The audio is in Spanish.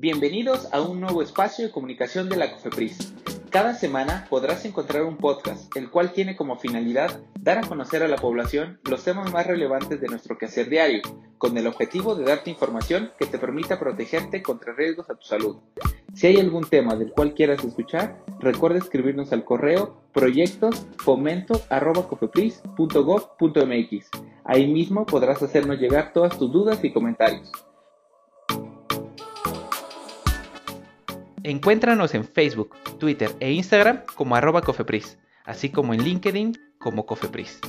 Bienvenidos a un nuevo espacio de comunicación de la COFEPRIS. Cada semana podrás encontrar un podcast, el cual tiene como finalidad dar a conocer a la población los temas más relevantes de nuestro quehacer diario, con el objetivo de darte información que te permita protegerte contra riesgos a tu salud. Si hay algún tema del cual quieras escuchar, recuerda escribirnos al correo proyectosfomento.cofepris.gov.mx. Ahí mismo podrás hacernos llegar todas tus dudas y comentarios. Encuéntranos en Facebook, Twitter e Instagram como arroba Cofepris, así como en LinkedIn como Cofepris.